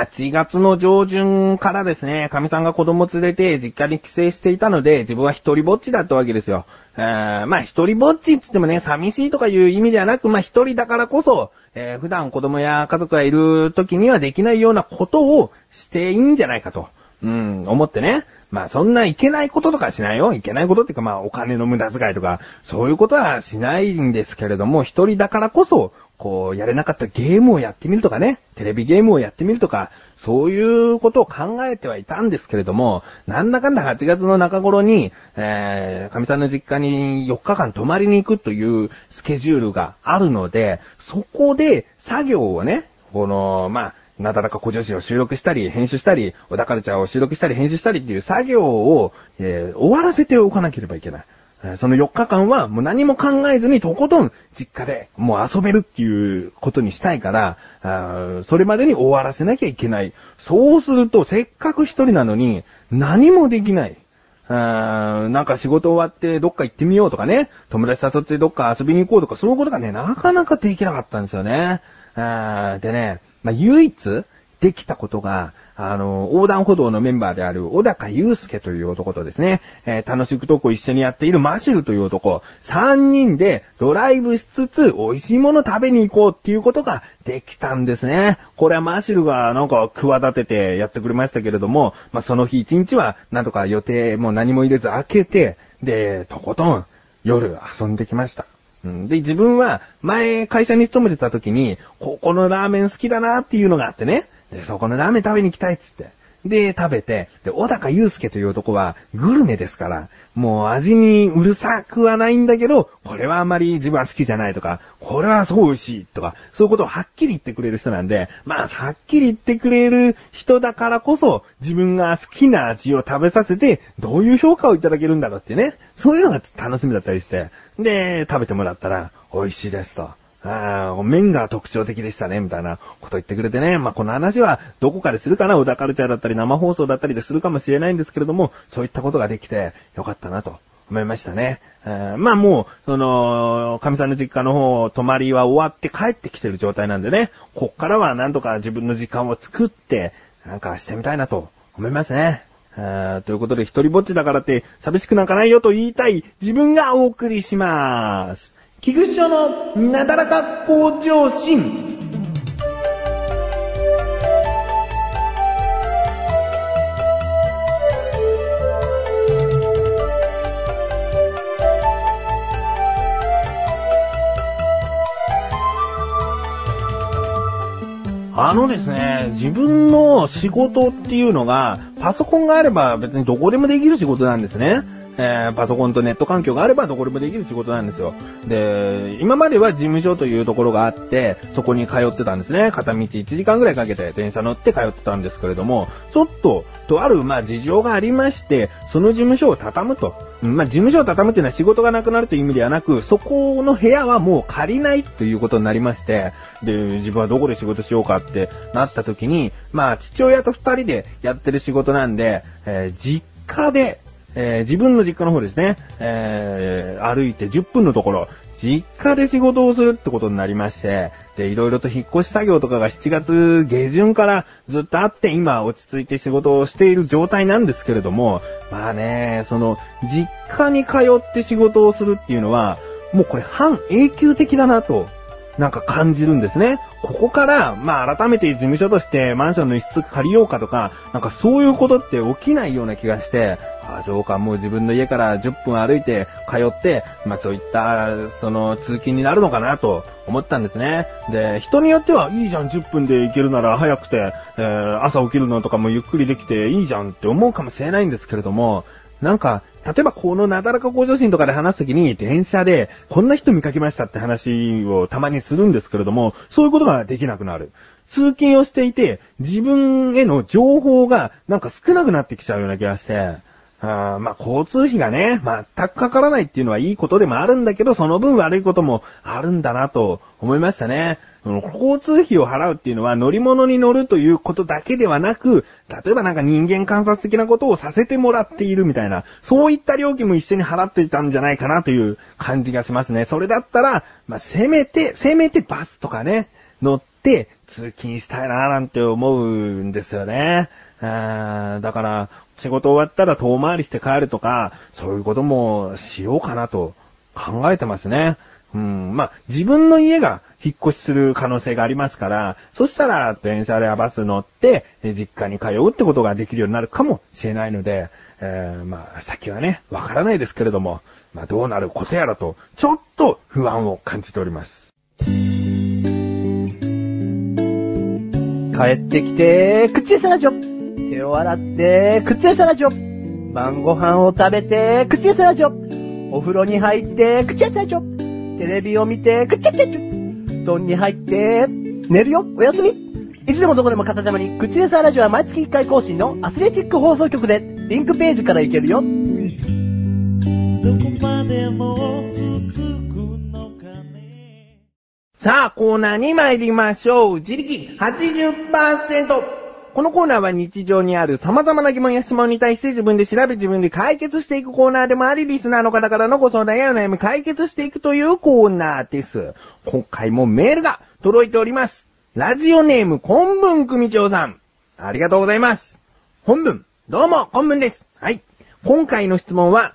8月の上旬からですね、神さんが子供連れて実家に帰省していたので、自分は一人ぼっちだったわけですよ。え、まあ一人ぼっちって言ってもね、寂しいとかいう意味ではなく、まあ一人だからこそ、えー、普段子供や家族がいる時にはできないようなことをしていいんじゃないかと、うん、思ってね。まあそんないけないこととかしないよ。いけないことっていうかまあお金の無駄遣いとか、そういうことはしないんですけれども、一人だからこそ、こう、やれなかったゲームをやってみるとかね、テレビゲームをやってみるとか、そういうことを考えてはいたんですけれども、なんだかんだ8月の中頃に、えー、神さんの実家に4日間泊まりに行くというスケジュールがあるので、そこで作業をね、この、まあ、なだらか小女子を収録したり、編集したり、小田カルチャーを収録したり、編集したりっていう作業を、えー、終わらせておかなければいけない。その4日間はもう何も考えずにとことん実家でもう遊べるっていうことにしたいから、それまでに終わらせなきゃいけない。そうするとせっかく一人なのに何もできない。なんか仕事終わってどっか行ってみようとかね、友達誘ってどっか遊びに行こうとかそういうことがね、なかなかできなかったんですよね。でね、まあ、唯一できたことが、あの、横断歩道のメンバーである小高祐介という男とですね、えー、楽しくトークを一緒にやっているマシルという男、三人でドライブしつつ美味しいもの食べに行こうっていうことができたんですね。これはマシルがなんか企ててやってくれましたけれども、まあ、その日一日はなんとか予定も何も入れず開けて、で、とことん夜遊んできました。で、自分は前会社に勤めてた時に、ここのラーメン好きだなっていうのがあってね。で、そこのラーメン食べに行きたいっつって。で、食べて、で、小高祐介という男はグルメですから、もう味にうるさくはないんだけど、これはあまり自分は好きじゃないとか、これはすごい美味しいとか、そういうことをはっきり言ってくれる人なんで、まあ、はっきり言ってくれる人だからこそ、自分が好きな味を食べさせて、どういう評価をいただけるんだろうってね、そういうのが楽しみだったりして、で、食べてもらったら、美味しいですと。ああ、麺が特徴的でしたね、みたいなこと言ってくれてね。まあ、この話はどこかでするかな、小田カルチャーだったり生放送だったりでするかもしれないんですけれども、そういったことができてよかったなと思いましたね。まあもう、その、神さんの実家の方、泊まりは終わって帰ってきてる状態なんでね、こっからはなんとか自分の時間を作って、なんかしてみたいなと思いますね。ということで、一人ぼっちだからって寂しくなんかないよと言いたい自分がお送りします。菊池賞のなだらか向上心。あのですね、自分の仕事っていうのが、パソコンがあれば別にどこでもできる仕事なんですね。えー、パソコンとネット環境があればどこでもできる仕事なんですよ。で、今までは事務所というところがあって、そこに通ってたんですね。片道1時間ぐらいかけて電車乗って通ってたんですけれども、ちょっと、とある、まあ、事情がありまして、その事務所を畳むと。まあ、事務所を畳むっていうのは仕事がなくなるという意味ではなく、そこの部屋はもう借りないということになりまして、で、自分はどこで仕事しようかってなった時に、まあ、父親と二人でやってる仕事なんで、えー、実家でえー、自分の実家の方ですね、えー、歩いて10分のところ、実家で仕事をするってことになりまして、で、いろいろと引っ越し作業とかが7月下旬からずっとあって今落ち着いて仕事をしている状態なんですけれども、まあね、その、実家に通って仕事をするっていうのは、もうこれ半永久的だなと、なんか感じるんですね。ここから、まあ改めて事務所としてマンションの一室借りようかとか、なんかそういうことって起きないような気がして、あそうか、もう自分の家から10分歩いて通って、まあそういった、その通勤になるのかなと思ったんですね。で、人によってはいいじゃん、10分で行けるなら早くて、えー、朝起きるのとかもゆっくりできていいじゃんって思うかもしれないんですけれども、なんか、例えばこのなだらか向上心とかで話すときに電車でこんな人見かけましたって話をたまにするんですけれども、そういうことができなくなる。通勤をしていて自分への情報がなんか少なくなってきちゃうような気がして、あまあ、交通費がね、全くかからないっていうのはいいことでもあるんだけど、その分悪いこともあるんだなと思いましたね。交通費を払うっていうのは乗り物に乗るということだけではなく、例えばなんか人間観察的なことをさせてもらっているみたいな、そういった料金も一緒に払っていたんじゃないかなという感じがしますね。それだったら、まあ、せめて、せめてバスとかね、乗って通勤したいななんて思うんですよね。だから仕事終わったら遠回りして帰るとか、そういうこともしようかなと考えてますね。うん、まあ、自分の家が引っ越しする可能性がありますから、そしたら電車やバス乗って、実家に通うってことができるようになるかもしれないので、えー、まあ、先はね、わからないですけれども、まあ、どうなることやらと、ちょっと不安を感じております。帰ってきて、口餌ラジオ。手を洗って、口餌ラジオ。晩ご飯を食べて、口餌ラジオ。お風呂に入って、口餌ラジオ。テレビを見て、口餌ラジオ。布団に入って、寝るよ、おやすみ。いつでもどこでも片手間に、口餌ラジオは毎月1回更新のアスレチック放送局で、リンクページから行けるよ。どこまでも続くさあ、コーナーに参りましょう。自力80%。このコーナーは日常にある様々な疑問や質問に対して自分で調べ自分で解決していくコーナーでもあり、リスナーの方からのご相談やお悩み解決していくというコーナーです。今回もメールが届いております。ラジオネーム、本文組長さん。ありがとうございます。本文、どうも、本文です。はい。今回の質問は、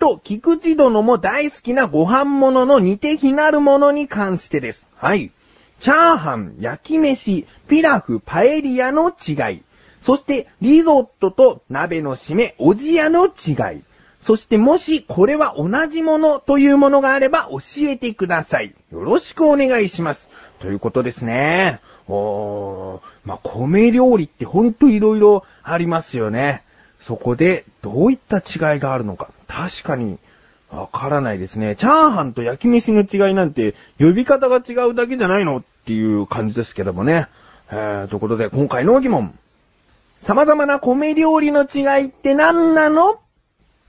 と、菊池殿も大好きなご飯物の似て非なるものに関してです。はい。チャーハン、焼き飯、ピラフ、パエリアの違い。そして、リゾットと鍋の締め、おじやの違い。そしてもしこれは同じものというものがあれば教えてください。よろしくお願いします。ということですね。おー、まあ、米料理ってほんと色々ありますよね。そこでどういった違いがあるのか。確かに、わからないですね。チャーハンと焼き飯の違いなんて、呼び方が違うだけじゃないのっていう感じですけどもね。えー、ということで、今回の疑問。様々な米料理の違いって何なの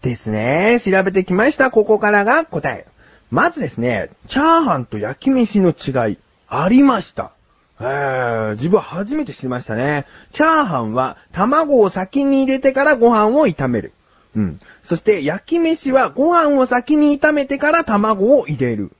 ですね。調べてきました。ここからが答え。まずですね、チャーハンと焼き飯の違い、ありました。えー、自分は初めて知りましたね。チャーハンは卵を先に入れてからご飯を炒める。うん。そして焼き飯はご飯を先に炒めてから卵を入れる。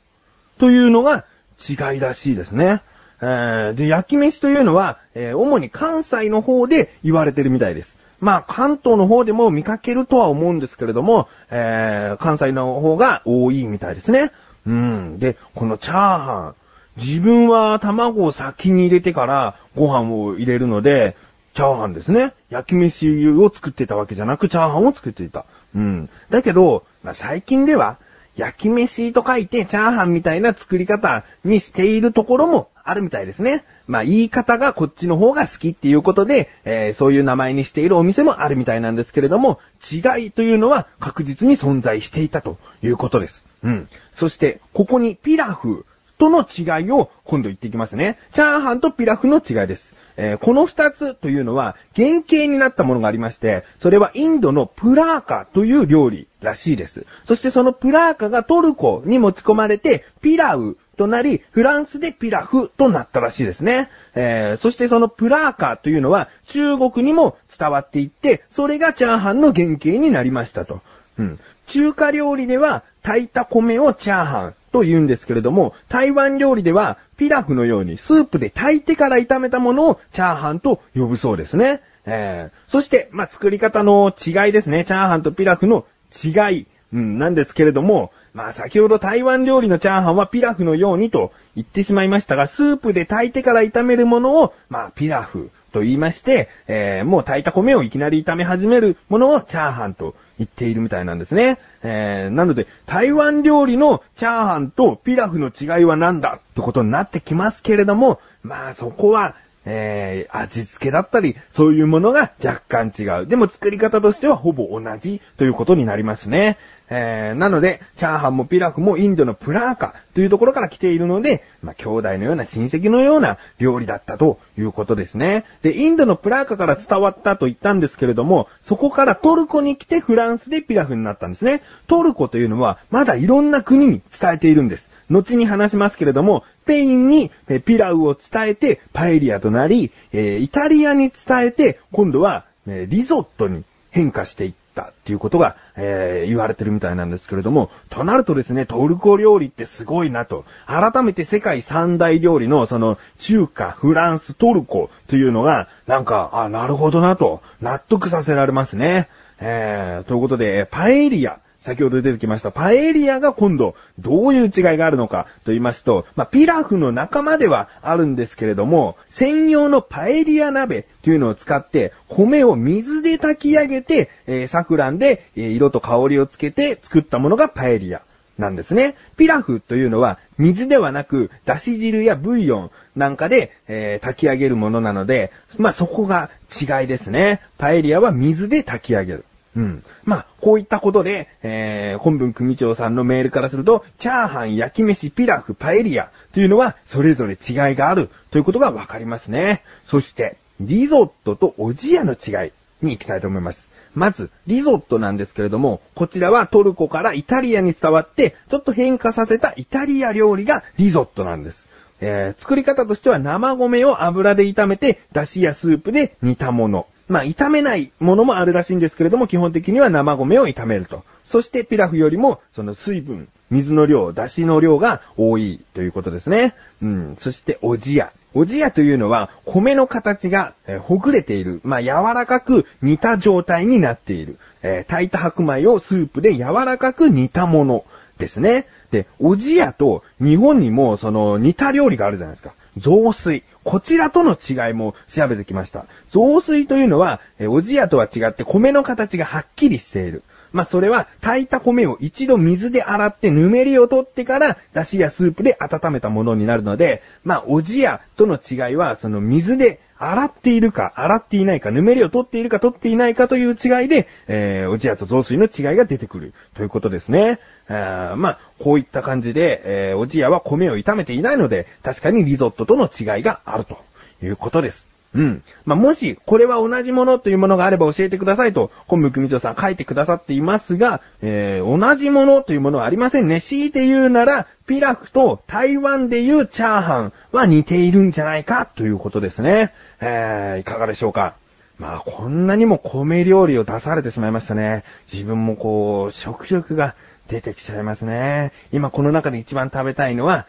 というのが違いらしいですね。えー、で、焼き飯というのは、えー、主に関西の方で言われてるみたいです。まあ、関東の方でも見かけるとは思うんですけれども、えー、関西の方が多いみたいですね。うん。で、このチャーハン。自分は卵を先に入れてからご飯を入れるので、チャーハンですね。焼き飯を作ってたわけじゃなく、チャーハンを作っていた。うん。だけど、まあ、最近では、焼き飯と書いてチャーハンみたいな作り方にしているところもあるみたいですね。まあ、言い方がこっちの方が好きっていうことで、えー、そういう名前にしているお店もあるみたいなんですけれども、違いというのは確実に存在していたということです。うん。そして、ここにピラフとの違いを今度言っていきますね。チャーハンとピラフの違いです。えー、この二つというのは原型になったものがありまして、それはインドのプラーカという料理らしいです。そしてそのプラーカがトルコに持ち込まれて、ピラウとなり、フランスでピラフとなったらしいですね。えー、そしてそのプラーカというのは中国にも伝わっていって、それがチャーハンの原型になりましたと。うん。中華料理では炊いた米をチャーハンと言うんですけれども、台湾料理ではピラフのようにスープで炊いてから炒めたものをチャーハンと呼ぶそうですね。えー、そして、まあ、作り方の違いですね。チャーハンとピラフの違い、うん、なんですけれども、まあ、先ほど台湾料理のチャーハンはピラフのようにと言ってしまいましたが、スープで炊いてから炒めるものを、まあ、ピラフと言いまして、えー、もう炊いた米をいきなり炒め始めるものをチャーハンと言っているみたいなんですね。えー、なので、台湾料理のチャーハンとピラフの違いは何だってことになってきますけれども、まあそこは、えー、味付けだったり、そういうものが若干違う。でも作り方としてはほぼ同じということになりますね。えー、なので、チャーハンもピラフもインドのプラーカというところから来ているので、まあ、兄弟のような親戚のような料理だったということですね。で、インドのプラーカから伝わったと言ったんですけれども、そこからトルコに来てフランスでピラフになったんですね。トルコというのは、まだいろんな国に伝えているんです。後に話しますけれども、スペインにピラウを伝えてパエリアとなり、えーイタリアに伝えて、今度はリゾットに変化していっったっていうことが、えー、言われてるみたいなんですけれども、となるとですね、トルコ料理ってすごいなと。改めて世界三大料理のその中華、フランス、トルコというのが、なんか、あ、なるほどなと、納得させられますね。えー、ということで、パエリア。先ほど出てきましたパエリアが今度どういう違いがあるのかと言いますと、まあ、ピラフの仲間ではあるんですけれども、専用のパエリア鍋というのを使って米を水で炊き上げて、えー、サフランで、え、色と香りをつけて作ったものがパエリア。なんですね。ピラフというのは水ではなく、だし汁やブイヨンなんかで、えー、炊き上げるものなので、まあ、そこが違いですね。パエリアは水で炊き上げる。うん。まあ、こういったことで、えー、本文組長さんのメールからすると、チャーハン、焼き飯、ピラフ、パエリアというのは、それぞれ違いがあるということがわかりますね。そして、リゾットとおじやの違いに行きたいと思います。まず、リゾットなんですけれども、こちらはトルコからイタリアに伝わって、ちょっと変化させたイタリア料理がリゾットなんです。えー、作り方としては生米を油で炒めて、出汁やスープで煮たもの。まあ、炒めないものもあるらしいんですけれども、基本的には生米を炒めると。そしてピラフよりも、その水分、水の量、出汁の量が多いということですね。うん。そして、おじや。おじやというのは、米の形が、え、ほぐれている。まあ、柔らかく煮た状態になっている。えー、炊いた白米をスープで柔らかく煮たものですね。で、おじやと日本にもその似た料理があるじゃないですか。増水。こちらとの違いも調べてきました。増水というのは、えおじやとは違って米の形がはっきりしている。まあ、それは、炊いた米を一度水で洗ってぬめりを取ってから、出汁やスープで温めたものになるので、まあ、おじやとの違いは、その水で洗っているか、洗っていないか、ぬめりを取っているか取っていないかという違いで、えー、おじやと雑炊の違いが出てくるということですね。あまあ、こういった感じで、えー、おじやは米を炒めていないので、確かにリゾットとの違いがあるということです。うん。まあ、もし、これは同じものというものがあれば教えてくださいと、本部組長さん書いてくださっていますが、えー、同じものというものはありませんね。強いて言うなら、ピラフと台湾で言うチャーハンは似ているんじゃないかということですね。えー、いかがでしょうか？まあ、こんなにも米料理を出されてしまいましたね。自分もこう、食欲が出てきちゃいますね。今この中で一番食べたいのは、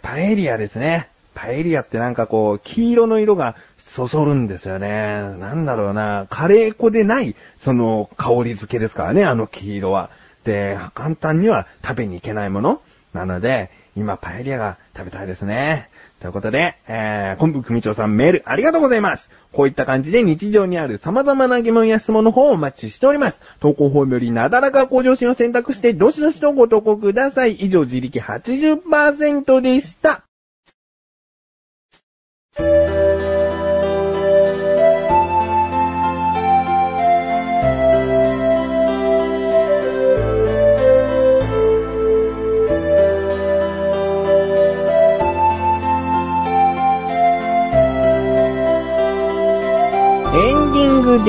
パエリアですね。パエリアってなんかこう、黄色の色がそそるんですよね。なんだろうな、カレー粉でない、その香り付けですからね、あの黄色は。で、簡単には食べに行けないものなので、今パエリアが食べたいですね。ということで、えー、本部組長さんメールありがとうございます。こういった感じで日常にある様々な疑問や質問の方をお待ちしております。投稿フォームよりなだらか向上心を選択して、どしどしとご投稿ください。以上、自力80%でした。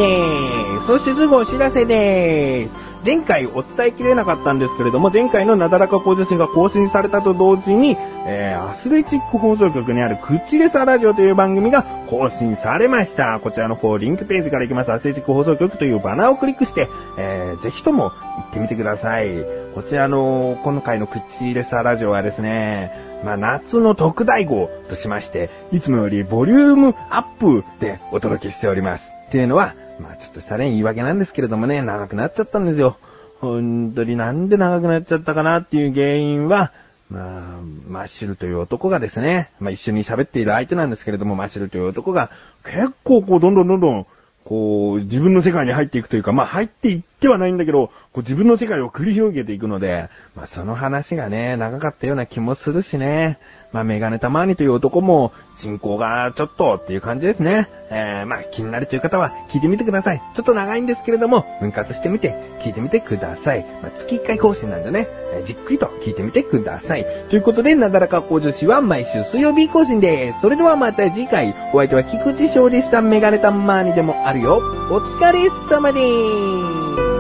です。そしてすぐお知らせです。前回お伝えきれなかったんですけれども、前回のなだらか向上心が更新されたと同時に、えー、アスレチック放送局にあるクチレサラジオという番組が更新されました。こちらの方、リンクページから行きます、アスレチック放送局というバナーをクリックして、えー、ぜひとも行ってみてください。こちらの、今回のクチレサラジオはですね、まあ、夏の特大号としまして、いつもよりボリュームアップでお届けしております。っていうのは、まあちょっとしたね、言い訳なんですけれどもね、長くなっちゃったんですよ。本当になんで長くなっちゃったかなっていう原因は、まあ、マッシュルという男がですね、まあ一緒に喋っている相手なんですけれども、マッシュルという男が、結構こう、どんどんどんどん、こう、自分の世界に入っていくというか、まあ入っていってはないんだけど、こう自分の世界を繰り広げていくので、まあその話がね、長かったような気もするしね。まあ、メガネたまにという男も、進行がちょっとっていう感じですね。えー、まあ、気になるという方は聞いてみてください。ちょっと長いんですけれども、分割してみて、聞いてみてください。まあ、月1回更新なんでね、えー、じっくりと聞いてみてください。ということで、なだらか向上心は毎週水曜日更新です。それではまた次回、お相手は菊池勝利したメガネたまにでもあるよ。お疲れ様でーす。